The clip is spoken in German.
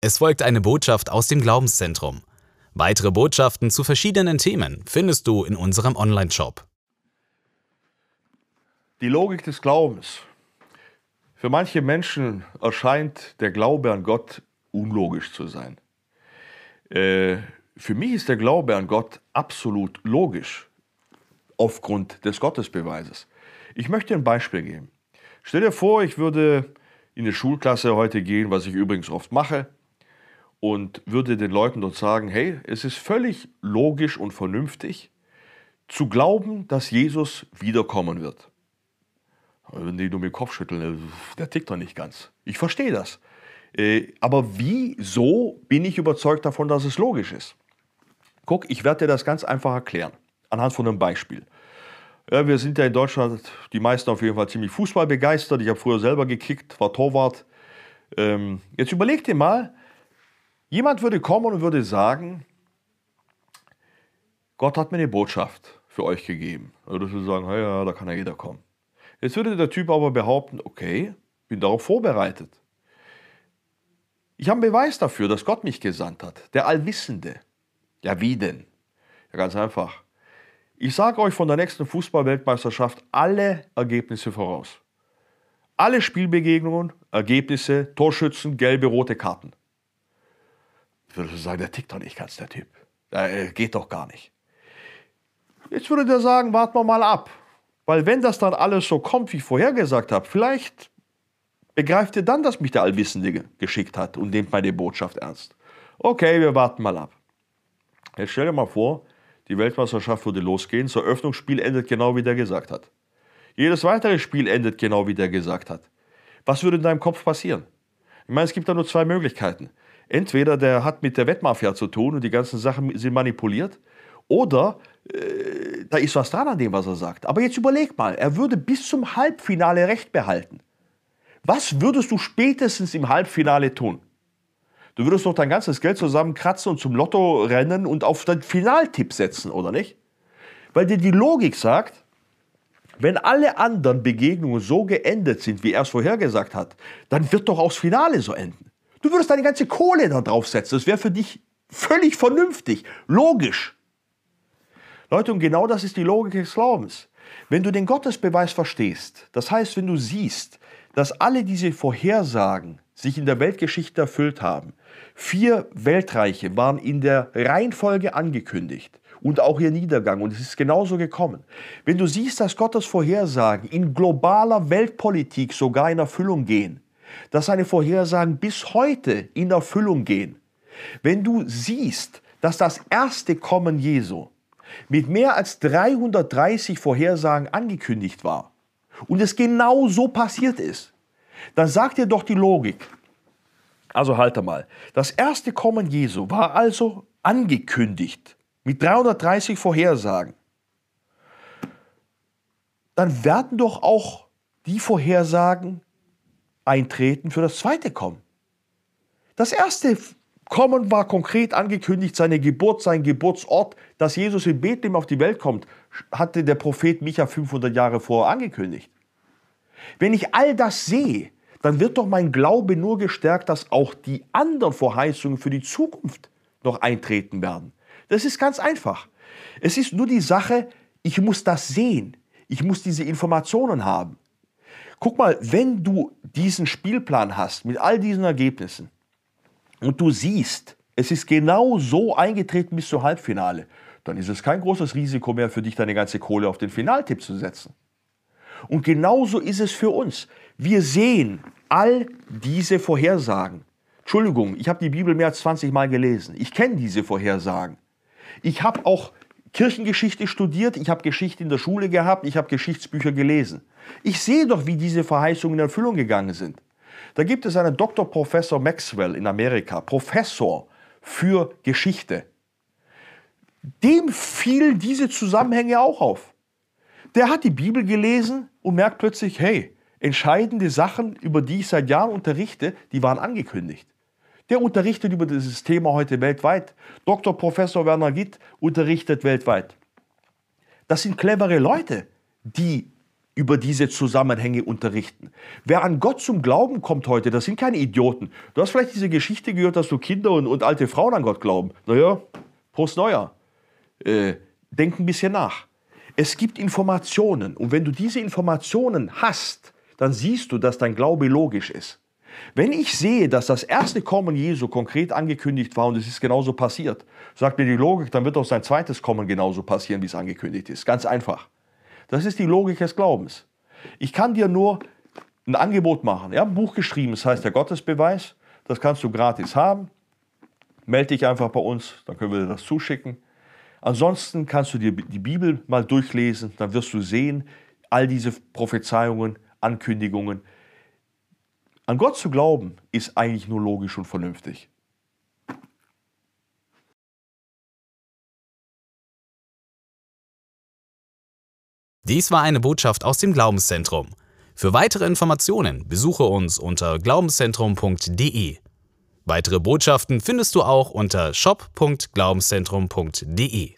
Es folgt eine Botschaft aus dem Glaubenszentrum. Weitere Botschaften zu verschiedenen Themen findest du in unserem Online-Shop. Die Logik des Glaubens. Für manche Menschen erscheint der Glaube an Gott unlogisch zu sein. Äh, für mich ist der Glaube an Gott absolut logisch aufgrund des Gottesbeweises. Ich möchte ein Beispiel geben. Stell dir vor, ich würde in eine Schulklasse heute gehen, was ich übrigens oft mache, und würde den Leuten dort sagen, hey, es ist völlig logisch und vernünftig zu glauben, dass Jesus wiederkommen wird. Wenn die nur mit dem Kopf schütteln, äh, der tickt doch nicht ganz. Ich verstehe das. Äh, aber wieso bin ich überzeugt davon, dass es logisch ist? Guck, ich werde dir das ganz einfach erklären, anhand von einem Beispiel. Ja, wir sind ja in Deutschland, die meisten auf jeden Fall ziemlich Fußball begeistert. Ich habe früher selber gekickt, war Torwart. Ähm, jetzt überleg dir mal, Jemand würde kommen und würde sagen, Gott hat mir eine Botschaft für euch gegeben. Dann würdest du sagen, ja, da kann ja jeder kommen. Jetzt würde der Typ aber behaupten, okay, bin darauf vorbereitet. Ich habe einen Beweis dafür, dass Gott mich gesandt hat, der Allwissende. Ja, wie denn? Ja, ganz einfach. Ich sage euch von der nächsten Fußballweltmeisterschaft alle Ergebnisse voraus. Alle Spielbegegnungen, Ergebnisse, Torschützen, gelbe, rote Karten. Würde sagen, der tickt doch nicht ganz, der Typ. Der geht doch gar nicht. Jetzt würde der sagen, warten wir mal ab. Weil wenn das dann alles so kommt, wie ich vorher gesagt habe, vielleicht begreift ihr dann, dass mich der Allwissende geschickt hat und nehmt meine Botschaft ernst. Okay, wir warten mal ab. Jetzt stell dir mal vor, die Weltmeisterschaft würde losgehen, das Eröffnungsspiel endet genau wie der gesagt hat. Jedes weitere Spiel endet genau wie der gesagt hat. Was würde in deinem Kopf passieren? Ich meine, es gibt da nur zwei Möglichkeiten. Entweder der hat mit der Wettmafia zu tun und die ganzen Sachen sind manipuliert, oder äh, da ist was dran an dem, was er sagt. Aber jetzt überleg mal, er würde bis zum Halbfinale Recht behalten. Was würdest du spätestens im Halbfinale tun? Du würdest doch dein ganzes Geld zusammenkratzen und zum Lotto rennen und auf den Finaltipp setzen, oder nicht? Weil dir die Logik sagt, wenn alle anderen Begegnungen so geendet sind, wie er es vorhergesagt hat, dann wird doch auch das Finale so enden. Du würdest deine ganze Kohle da drauf setzen. Das wäre für dich völlig vernünftig, logisch. Leute, und genau das ist die Logik des Glaubens. Wenn du den Gottesbeweis verstehst, das heißt, wenn du siehst, dass alle diese Vorhersagen sich in der Weltgeschichte erfüllt haben, vier Weltreiche waren in der Reihenfolge angekündigt und auch ihr Niedergang und es ist genauso gekommen. Wenn du siehst, dass Gottes Vorhersagen in globaler Weltpolitik sogar in Erfüllung gehen, dass seine Vorhersagen bis heute in Erfüllung gehen. Wenn du siehst, dass das erste Kommen Jesu mit mehr als 330 Vorhersagen angekündigt war und es genau so passiert ist, dann sagt dir doch die Logik, also halte mal, das erste Kommen Jesu war also angekündigt mit 330 Vorhersagen. Dann werden doch auch die Vorhersagen eintreten für das zweite Kommen. Das erste Kommen war konkret angekündigt, seine Geburt, sein Geburtsort, dass Jesus in Bethlehem auf die Welt kommt, hatte der Prophet Micha 500 Jahre vorher angekündigt. Wenn ich all das sehe, dann wird doch mein Glaube nur gestärkt, dass auch die anderen Verheißungen für die Zukunft noch eintreten werden. Das ist ganz einfach. Es ist nur die Sache, ich muss das sehen. Ich muss diese Informationen haben. Guck mal, wenn du diesen Spielplan hast mit all diesen Ergebnissen und du siehst, es ist genau so eingetreten bis zum Halbfinale, dann ist es kein großes Risiko mehr für dich, deine ganze Kohle auf den Finaltipp zu setzen. Und genauso ist es für uns. Wir sehen all diese Vorhersagen. Entschuldigung, ich habe die Bibel mehr als 20 Mal gelesen. Ich kenne diese Vorhersagen. Ich habe auch Kirchengeschichte studiert, ich habe Geschichte in der Schule gehabt, ich habe Geschichtsbücher gelesen. Ich sehe doch, wie diese Verheißungen in Erfüllung gegangen sind. Da gibt es einen Dr. Professor Maxwell in Amerika, Professor für Geschichte. Dem fielen diese Zusammenhänge auch auf. Der hat die Bibel gelesen und merkt plötzlich, hey, entscheidende Sachen, über die ich seit Jahren unterrichte, die waren angekündigt. Der unterrichtet über dieses Thema heute weltweit. Dr. Professor Werner Gitt unterrichtet weltweit. Das sind clevere Leute, die über diese Zusammenhänge unterrichten. Wer an Gott zum Glauben kommt heute, das sind keine Idioten. Du hast vielleicht diese Geschichte gehört, dass du Kinder und, und alte Frauen an Gott glauben. Naja, Prost Neuer. Äh, denk ein bisschen nach. Es gibt Informationen und wenn du diese Informationen hast, dann siehst du, dass dein Glaube logisch ist. Wenn ich sehe, dass das erste Kommen Jesu konkret angekündigt war und es ist genauso passiert, sagt mir die Logik, dann wird auch sein zweites Kommen genauso passieren, wie es angekündigt ist. Ganz einfach. Das ist die Logik des Glaubens. Ich kann dir nur ein Angebot machen. Ich habe ein Buch geschrieben, das heißt der Gottesbeweis. Das kannst du gratis haben. Melde dich einfach bei uns, dann können wir dir das zuschicken. Ansonsten kannst du dir die Bibel mal durchlesen, dann wirst du sehen, all diese Prophezeiungen, Ankündigungen. An Gott zu glauben, ist eigentlich nur logisch und vernünftig. Dies war eine Botschaft aus dem Glaubenszentrum. Für weitere Informationen besuche uns unter glaubenszentrum.de. Weitere Botschaften findest du auch unter shop.glaubenszentrum.de.